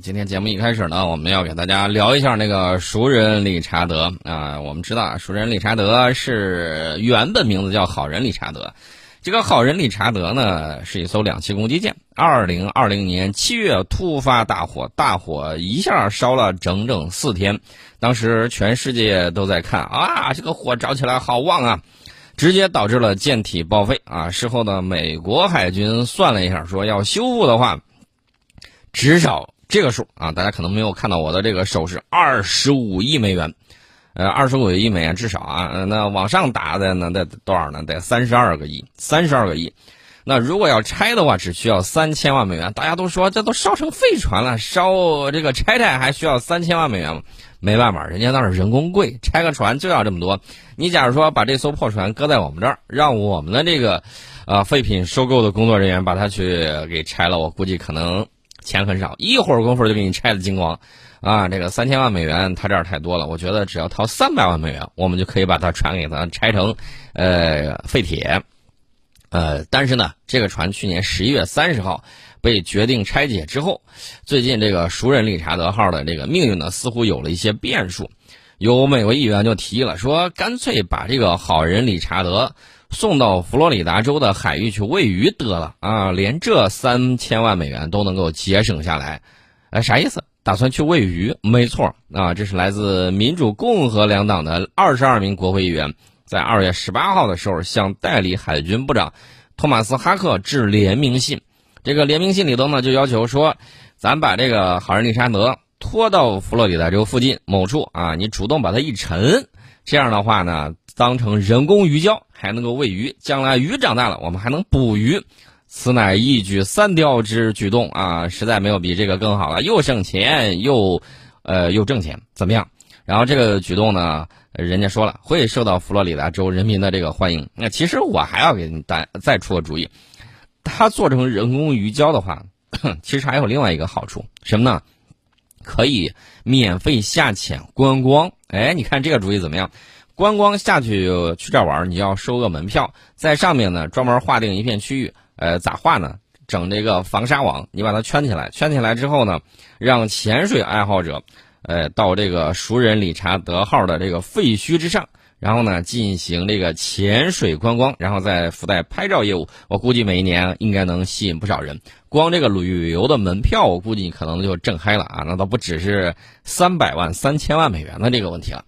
今天节目一开始呢，我们要给大家聊一下那个熟人理查德啊。我们知道，熟人理查德是原本名字叫好人理查德。这个好人理查德呢，是一艘两栖攻击舰。二零二零年七月突发大火，大火一下烧了整整四天。当时全世界都在看啊，这个火着起来好旺啊，直接导致了舰体报废啊。事后呢，美国海军算了一下，说要修复的话，至少。这个数啊，大家可能没有看到我的这个手是二十五亿美元，呃，二十五亿美元至少啊，那往上打的呢得多少呢？得三十二个亿，三十二个亿。那如果要拆的话，只需要三千万美元。大家都说这都烧成废船了，烧这个拆拆还需要三千万美元吗？没办法，人家那是人工贵，拆个船就要这么多。你假如说把这艘破船搁在我们这儿，让我们的这个呃废品收购的工作人员把它去给拆了，我估计可能。钱很少，一会儿功夫就给你拆的精光，啊，这个三千万美元他这儿太多了，我觉得只要掏三百万美元，我们就可以把它船给它拆成，呃，废铁，呃，但是呢，这个船去年十一月三十号被决定拆解之后，最近这个熟人理查德号的这个命运呢，似乎有了一些变数，有美国议员就提议了，说干脆把这个好人理查德。送到佛罗里达州的海域去喂鱼得了啊！连这三千万美元都能够节省下来，哎，啥意思？打算去喂鱼？没错啊，这是来自民主、共和两党的二十二名国会议员，在二月十八号的时候向代理海军部长托马斯·哈克致联名信。这个联名信里头呢，就要求说，咱把这个好人理查德拖到佛罗里达州附近某处啊，你主动把它一沉，这样的话呢。当成人工鱼礁，还能够喂鱼。将来鱼长大了，我们还能捕鱼。此乃一举三雕之举动啊！实在没有比这个更好了，又省钱又，呃，又挣钱，怎么样？然后这个举动呢，人家说了会受到佛罗里达州人民的这个欢迎。那其实我还要给你再再出个主意，他做成人工鱼礁的话，其实还有另外一个好处，什么呢？可以免费下潜观光。哎，你看这个主意怎么样？观光下去去这玩，你要收个门票，在上面呢专门划定一片区域，呃，咋划呢？整这个防沙网，你把它圈起来，圈起来之后呢，让潜水爱好者，呃，到这个熟人理查德号的这个废墟之上，然后呢进行这个潜水观光，然后再附带拍照业务。我估计每一年应该能吸引不少人。光这个旅游的门票，我估计你可能就挣嗨了啊！那倒不只是三百万、三千万美元的这个问题了。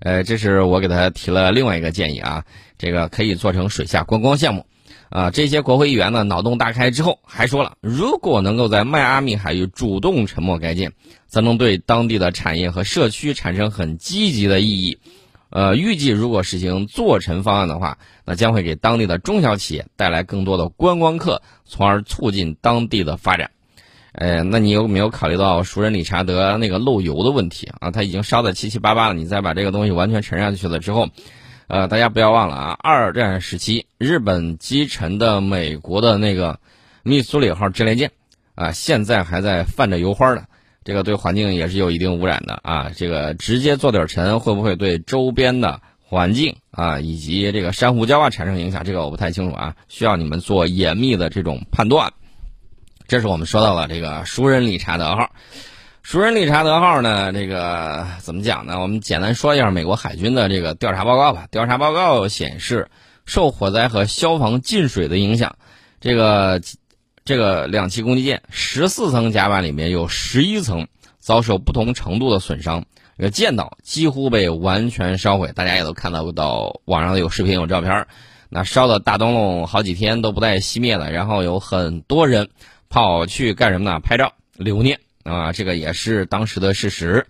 呃，这是我给他提了另外一个建议啊，这个可以做成水下观光项目，啊，这些国会议员呢脑洞大开之后还说了，如果能够在迈阿密海域主动沉没该舰，则能对当地的产业和社区产生很积极的意义，呃，预计如果实行坐沉方案的话，那将会给当地的中小企业带来更多的观光客，从而促进当地的发展。呃，那你有没有考虑到熟人理查德那个漏油的问题啊？他已经烧的七七八八了，你再把这个东西完全沉下去了之后，呃，大家不要忘了啊，二战时期日本击沉的美国的那个密苏里号战列舰啊，现在还在泛着油花的，这个对环境也是有一定污染的啊。这个直接做点沉，会不会对周边的环境啊以及这个珊瑚礁啊产生影响？这个我不太清楚啊，需要你们做严密的这种判断。这是我们说到了这个熟人理查德号，熟人理查德号呢，这个怎么讲呢？我们简单说一下美国海军的这个调查报告吧。调查报告显示，受火灾和消防进水的影响，这个这个两栖攻击舰十四层甲板里面有十一层遭受不同程度的损伤，这个舰岛几乎被完全烧毁。大家也都看到到网上有视频有照片，那烧的大灯笼好几天都不带熄灭的，然后有很多人。跑去干什么呢？拍照留念啊，这个也是当时的事实。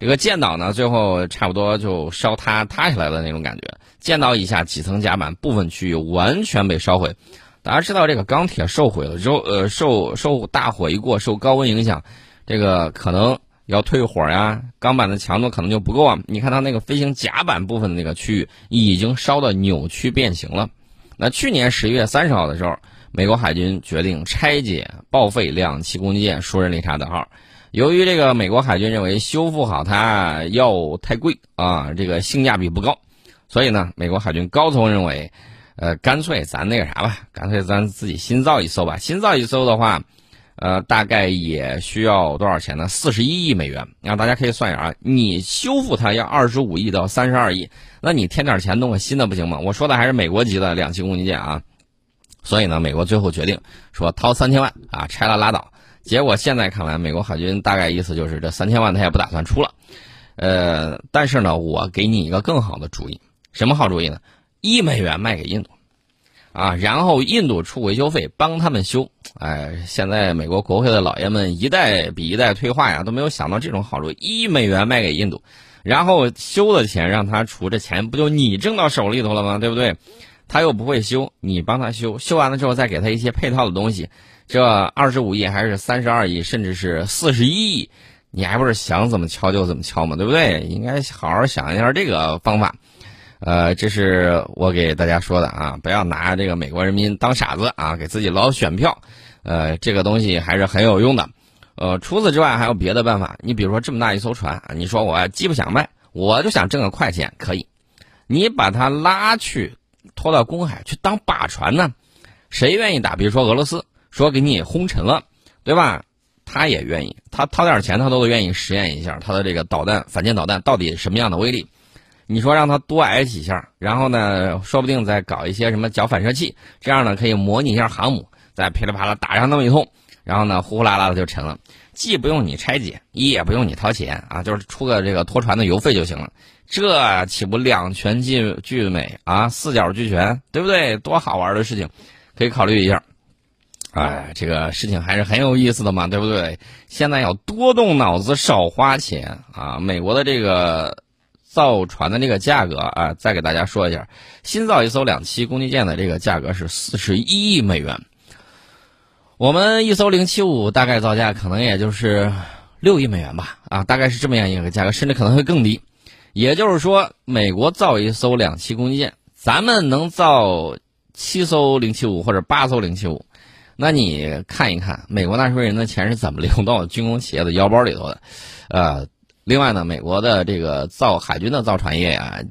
这个舰岛呢，最后差不多就烧塌塌下来的那种感觉。舰岛以下几层甲板部分区域完全被烧毁。大家知道，这个钢铁受毁了之后，呃，受受大火一过，受高温影响，这个可能要退火呀，钢板的强度可能就不够啊。你看它那个飞行甲板部分的那个区域已经烧的扭曲变形了。那去年十一月三十号的时候。美国海军决定拆解报废两栖攻击舰“舒人理查德号”，由于这个美国海军认为修复好它要太贵啊，这个性价比不高，所以呢，美国海军高层认为，呃，干脆咱那个啥吧，干脆咱自己新造一艘吧。新造一艘的话，呃，大概也需要多少钱呢？四十一亿美元。然后大家可以算一下啊，你修复它要二十五亿到三十二亿，那你添点钱弄个新的不行吗？我说的还是美国级的两栖攻击舰啊。所以呢，美国最后决定说掏三千万啊，拆了拉倒。结果现在看来，美国海军大概意思就是这三千万他也不打算出了。呃，但是呢，我给你一个更好的主意，什么好主意呢？一美元卖给印度。啊，然后印度出维修费帮他们修，哎，现在美国国会的老爷们一代比一代退化呀，都没有想到这种好处。一美元卖给印度，然后修的钱让他出，这钱不就你挣到手里头了吗？对不对？他又不会修，你帮他修，修完了之后再给他一些配套的东西，这二十五亿还是三十二亿，甚至是四十一亿，你还不是想怎么敲就怎么敲嘛，对不对？应该好好想一下这个方法。呃，这是我给大家说的啊，不要拿这个美国人民当傻子啊，给自己捞选票。呃，这个东西还是很有用的。呃，除此之外还有别的办法。你比如说这么大一艘船，你说我既不想卖，我就想挣个快钱，可以。你把它拉去，拖到公海去当靶船呢？谁愿意打？比如说俄罗斯，说给你轰沉了，对吧？他也愿意，他掏点钱，他都愿意实验一下他的这个导弹反舰导弹到底什么样的威力。你说让他多挨几下，然后呢，说不定再搞一些什么角反射器，这样呢可以模拟一下航母，再噼里啪啦打上那么一通，然后呢呼呼啦啦的就沉了，既不用你拆解，也不用你掏钱啊，就是出个这个拖船的油费就行了，这岂不两全俱俱美啊，四角俱全，对不对？多好玩的事情，可以考虑一下。哎，这个事情还是很有意思的嘛，对不对？现在要多动脑子，少花钱啊！美国的这个。造船的这个价格啊，再给大家说一下，新造一艘两栖攻击舰的这个价格是四十一亿美元。我们一艘零七五大概造价可能也就是六亿美元吧，啊，大概是这么样一个价格，甚至可能会更低。也就是说，美国造一艘两栖攻击舰，咱们能造七艘零七五或者八艘零七五，那你看一看，美国纳税人的钱是怎么流到军工企业的腰包里头的，呃。另外呢，美国的这个造海军的造船业呀，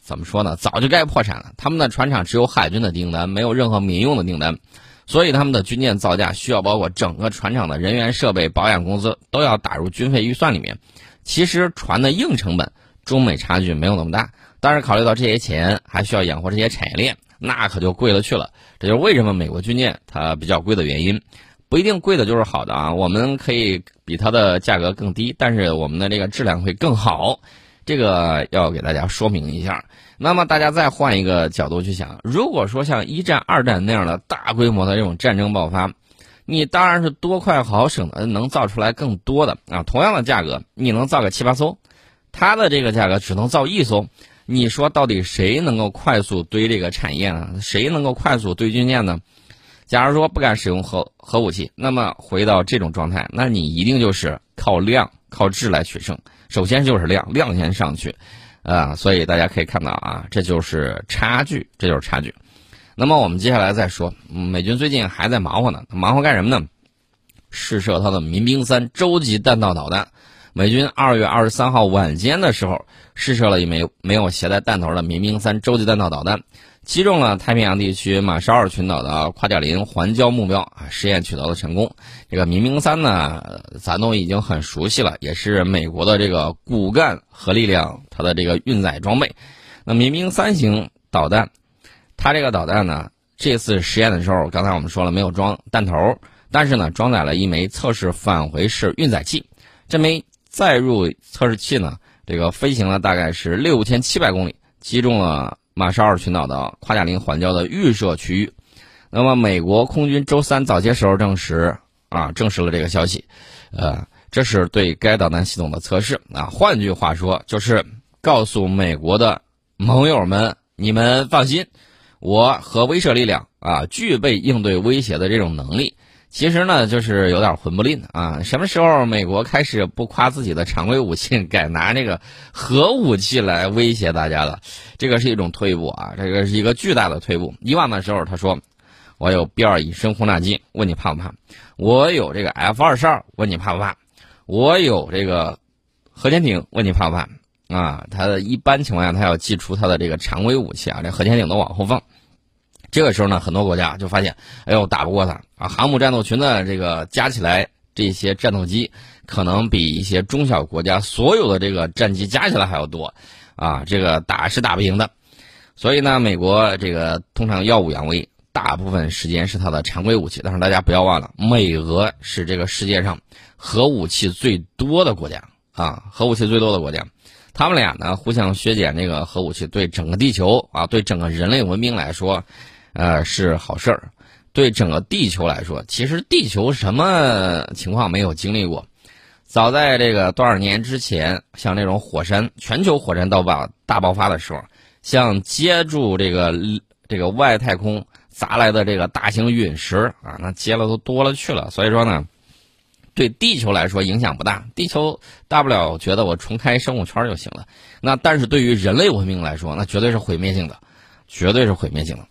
怎么说呢？早就该破产了。他们的船厂只有海军的订单，没有任何民用的订单，所以他们的军舰造价需要包括整个船厂的人员、设备、保养、工资都要打入军费预算里面。其实船的硬成本，中美差距没有那么大，但是考虑到这些钱还需要养活这些产业链，那可就贵了去了。这就是为什么美国军舰它比较贵的原因。不一定贵的就是好的啊，我们可以比它的价格更低，但是我们的这个质量会更好，这个要给大家说明一下。那么大家再换一个角度去想，如果说像一战、二战那样的大规模的这种战争爆发，你当然是多快好省的能造出来更多的啊，同样的价格你能造个七八艘，它的这个价格只能造一艘，你说到底谁能够快速堆这个产业呢？谁能够快速堆军舰呢？假如说不敢使用核核武器，那么回到这种状态，那你一定就是靠量、靠质来取胜。首先就是量，量先上去，啊，所以大家可以看到啊，这就是差距，这就是差距。那么我们接下来再说，美军最近还在忙活呢，忙活干什么呢？试射它的民兵三洲际弹道导弹。美军二月二十三号晚间的时候试射了一枚没有携带弹头的民兵三洲际弹道导弹。击中了太平洋地区马绍尔群岛的夸贾林环礁目标啊，实验取得了成功。这个民兵三呢，咱都已经很熟悉了，也是美国的这个骨干核力量它的这个运载装备。那民兵三型导弹，它这个导弹呢，这次实验的时候，刚才我们说了没有装弹头，但是呢，装载了一枚测试返回式运载器。这枚载入测试器呢，这个飞行了大概是六千七百公里，击中了。马绍尔群岛的夸贾林环礁的预设区域，那么美国空军周三早些时候证实啊，证实了这个消息，呃，这是对该导弹系统的测试啊。换句话说，就是告诉美国的盟友们，你们放心，我和威慑力量啊，具备应对威胁的这种能力。其实呢，就是有点混不吝啊！什么时候美国开始不夸自己的常规武器，改拿这个核武器来威胁大家了？这个是一种退步啊！这个是一个巨大的退步。以往的时候，他说我有 B 二隐身轰炸机，问你怕不怕？我有这个 F 二十二，问你怕不怕？我有这个核潜艇，问你怕不怕？啊，他的一般情况下，他要祭出他的这个常规武器啊，这核潜艇都往后放。这个时候呢，很多国家就发现，哎呦，打不过他啊！航母战斗群的这个加起来，这些战斗机可能比一些中小国家所有的这个战机加起来还要多，啊，这个打是打不赢的。所以呢，美国这个通常耀武扬威，大部分时间是它的常规武器。但是大家不要忘了，美俄是这个世界上核武器最多的国家啊，核武器最多的国家。他们俩呢，互相削减这个核武器，对整个地球啊，对整个人类文明来说。呃，是好事儿，对整个地球来说，其实地球什么情况没有经历过？早在这个多少年之前，像这种火山全球火山大爆大爆发的时候，像接住这个这个外太空砸来的这个大型陨石啊，那接了都多了去了。所以说呢，对地球来说影响不大，地球大不了觉得我重开生物圈就行了。那但是对于人类文明来说，那绝对是毁灭性的，绝对是毁灭性的。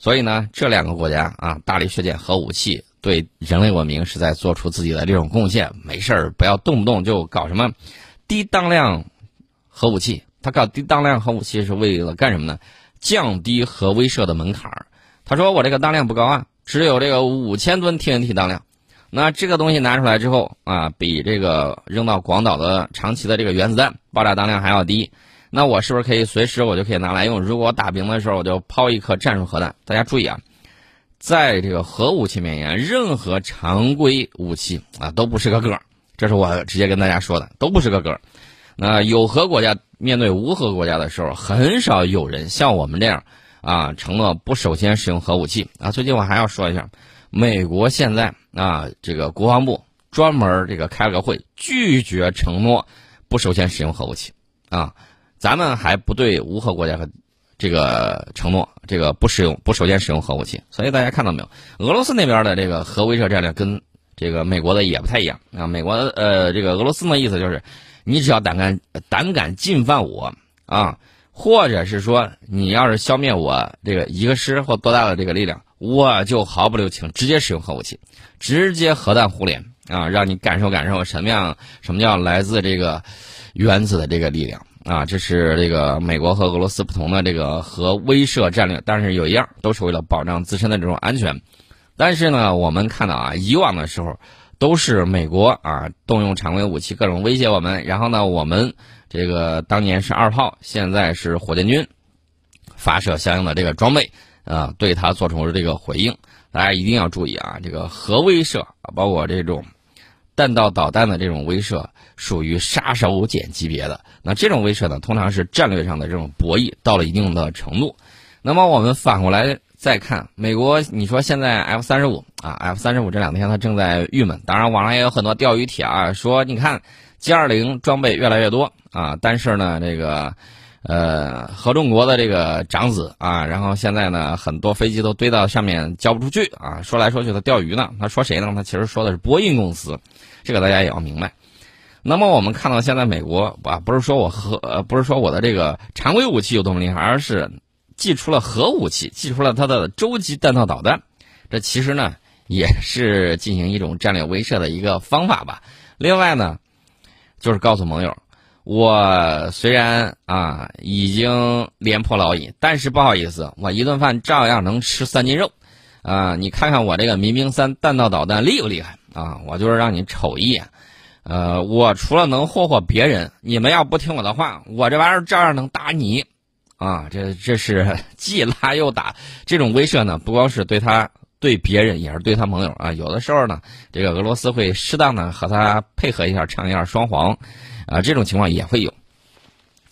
所以呢，这两个国家啊，大力削减核武器，对人类文明是在做出自己的这种贡献。没事儿，不要动不动就搞什么低当量核武器。他搞低当量核武器是为了干什么呢？降低核威慑的门槛儿。他说我这个当量不高啊，只有这个五千吨 TNT 当量。那这个东西拿出来之后啊，比这个扔到广岛的长崎的这个原子弹爆炸当量还要低。那我是不是可以随时我就可以拿来用？如果我打平的时候，我就抛一颗战术核弹。大家注意啊，在这个核武器面前，任何常规武器啊都不是个个儿。这是我直接跟大家说的，都不是个个儿。那有核国家面对无核国家的时候，很少有人像我们这样啊承诺不首先使用核武器啊。最近我还要说一下，美国现在啊这个国防部专门这个开了个会，拒绝承诺不首先使用核武器啊。咱们还不对无核国家和这个承诺，这个不使用不首先使用核武器。所以大家看到没有？俄罗斯那边的这个核威慑战略跟这个美国的也不太一样啊。美国呃，这个俄罗斯的意思就是，你只要胆敢胆敢进犯我啊，或者是说你要是消灭我这个一个师或多大的这个力量，我就毫不留情，直接使用核武器，直接核弹互联啊，让你感受感受什么样什么叫来自这个原子的这个力量。啊，这是这个美国和俄罗斯不同的这个核威慑战略，但是有一样，都是为了保障自身的这种安全。但是呢，我们看到啊，以往的时候都是美国啊动用常规武器各种威胁我们，然后呢，我们这个当年是二炮，现在是火箭军发射相应的这个装备啊，对它做出这个回应。大家一定要注意啊，这个核威慑，包括这种。弹道导弹的这种威慑属于杀手锏级别的，那这种威慑呢，通常是战略上的这种博弈到了一定的程度。那么我们反过来再看美国，你说现在 F 三十五啊，F 三十五这两天它正在郁闷，当然网上也有很多钓鱼帖啊，说你看 G 二零装备越来越多啊，但是呢这个。呃，合众国的这个长子啊，然后现在呢，很多飞机都堆到上面交不出去啊。说来说去，他钓鱼呢。他说谁呢？他其实说的是波音公司，这个大家也要明白。那么我们看到现在美国啊，不是说我核，不是说我的这个常规武器有多么厉害，而是寄出了核武器，寄出了它的洲际弹道导弹。这其实呢，也是进行一种战略威慑的一个方法吧。另外呢，就是告诉盟友。我虽然啊已经廉颇老矣，但是不好意思，我一顿饭照样能吃三斤肉，啊，你看看我这个民兵三弹道导弹厉不厉害啊？我就是让你瞅一眼，呃，我除了能霍霍别人，你们要不听我的话，我这玩意儿照样能打你，啊，这这是 既拉又打，这种威慑呢，不光是对他对别人，也是对他盟友啊。有的时候呢，这个俄罗斯会适当的和他配合一下，唱一下双簧。啊，这种情况也会有。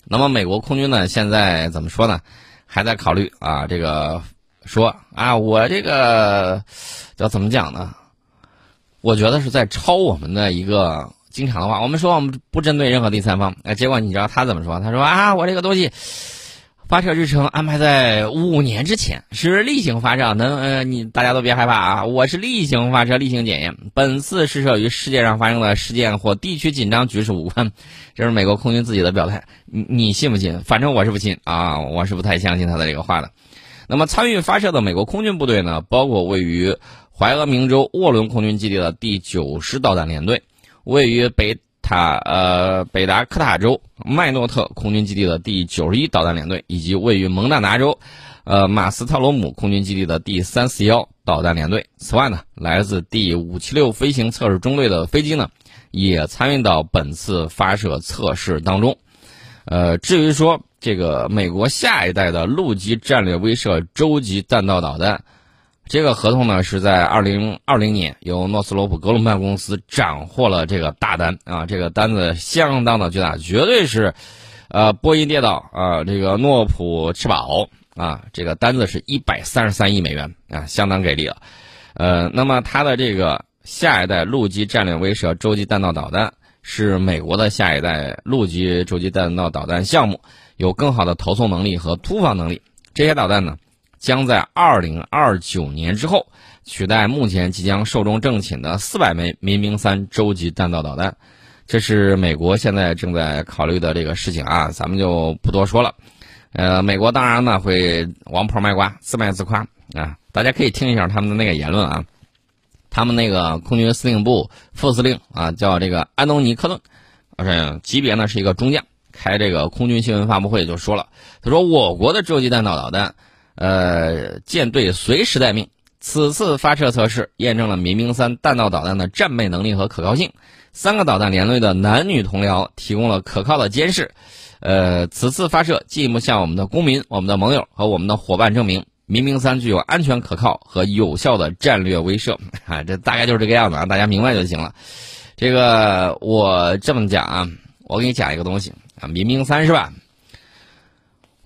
那么，美国空军呢？现在怎么说呢？还在考虑啊，这个说啊，我这个叫怎么讲呢？我觉得是在抄我们的一个经常的话。我们说我们不针对任何第三方，哎，结果你知道他怎么说？他说啊，我这个东西。发射日程安排在五年之前，是例行发射。能，呃，你大家都别害怕啊！我是例行发射，例行检验。本次试射与世界上发生的事件或地区紧张局势无关，这是美国空军自己的表态。你你信不信？反正我是不信啊，我是不太相信他的这个话的。那么参与发射的美国空军部队呢，包括位于怀俄明州沃伦空军基地的第九十导弹联队，位于北。塔呃，北达科塔州麦诺特空军基地的第九十一导弹联队，以及位于蒙大拿州，呃马斯特罗姆空军基地的第三四幺导弹联队。此外呢，来自第五七六飞行测试中队的飞机呢，也参与到本次发射测试当中。呃，至于说这个美国下一代的陆基战略威慑洲际弹道导弹，这个合同呢是在二零二零年由诺斯罗普格鲁曼公司斩获了这个大单啊，这个单子相当的巨大，绝对是，呃，波音跌倒啊，这个诺普吃饱啊，这个单子是一百三十三亿美元啊，相当给力了。呃，那么它的这个下一代陆基战略威慑洲际弹道导弹。是美国的下一代陆基洲际弹道导弹项目，有更好的投送能力和突防能力。这些导弹呢，将在二零二九年之后取代目前即将寿终正寝的四百枚民兵三洲际弹道导弹。这是美国现在正在考虑的这个事情啊，咱们就不多说了。呃，美国当然呢会王婆卖瓜，自卖自夸啊，大家可以听一下他们的那个言论啊。他们那个空军司令部副司令啊，叫这个安东尼·克顿，而级别呢是一个中将，开这个空军新闻发布会就说了，他说我国的洲际弹道导弹，呃，舰队随时待命。此次发射测试验证了民兵三弹道导弹的战备能力和可靠性，三个导弹连队的男女同僚提供了可靠的监视。呃，此次发射进一步向我们的公民、我们的盟友和我们的伙伴证明。民兵三具有安全、可靠和有效的战略威慑 啊，这大概就是这个样子啊，大家明白就行了。这个我这么讲啊，我给你讲一个东西啊，民兵三是吧？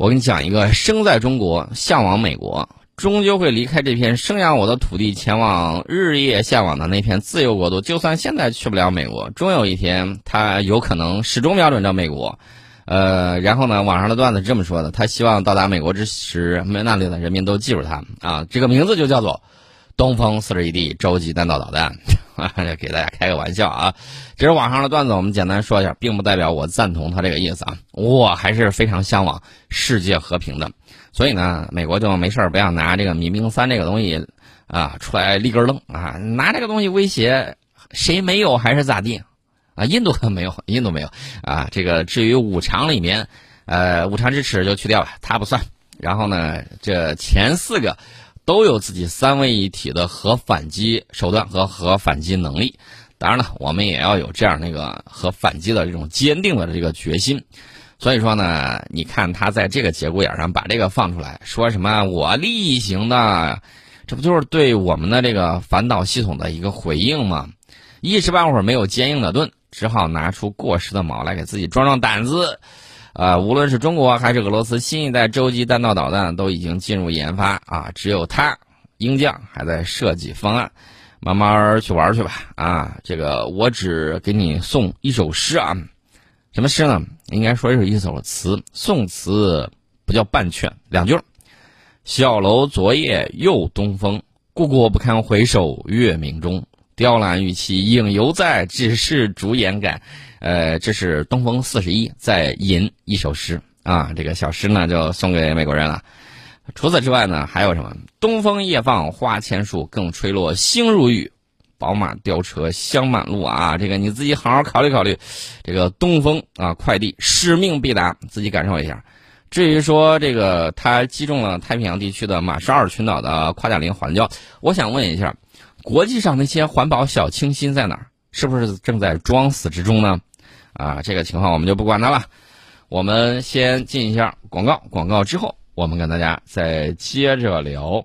我给你讲一个，生在中国，向往美国，终究会离开这片生养我的土地，前往日夜向往的那片自由国度。就算现在去不了美国，终有一天他有可能始终瞄准着美国。呃，然后呢？网上的段子是这么说的：他希望到达美国之时，那里的人民都记住他啊。这个名字就叫做“东风四十一 D 洲际弹道导弹”，给大家开个玩笑啊。这是网上的段子，我们简单说一下，并不代表我赞同他这个意思啊。我还是非常向往世界和平的，所以呢，美国就没事不要拿这个民兵三这个东西啊出来立根愣啊，拿这个东西威胁谁没有还是咋地？啊，印度没有，印度没有啊。这个至于五常里面，呃，五常之耻就去掉了，他不算。然后呢，这前四个都有自己三位一体的核反击手段和核反击能力。当然了，我们也要有这样那个核反击的这种坚定的这个决心。所以说呢，你看他在这个节骨眼上把这个放出来，说什么我例行的，这不就是对我们的这个反导系统的一个回应吗？一时半会儿没有坚硬的盾。只好拿出过时的矛来给自己壮壮胆子，啊，无论是中国还是俄罗斯，新一代洲际弹道导弹都已经进入研发啊，只有他，鹰将还在设计方案，慢慢去玩去吧啊！这个我只给你送一首诗啊，什么诗呢？应该说是一首词，宋词不叫半阙，两句小楼昨夜又东风，故国不堪回首月明中。雕栏玉砌应犹在，只是朱颜改。呃，这是东风四十一在吟一首诗啊，这个小诗呢就送给美国人了。除此之外呢，还有什么？东风夜放花千树，更吹落星如雨。宝马雕车香满路啊，这个你自己好好考虑考虑。这个东风啊，快递使命必达，自己感受一下。至于说这个它击中了太平洋地区的马绍尔群岛的夸贾林环礁，我想问一下。国际上那些环保小清新在哪儿？是不是正在装死之中呢？啊，这个情况我们就不管它了。我们先进一下广告，广告之后我们跟大家再接着聊。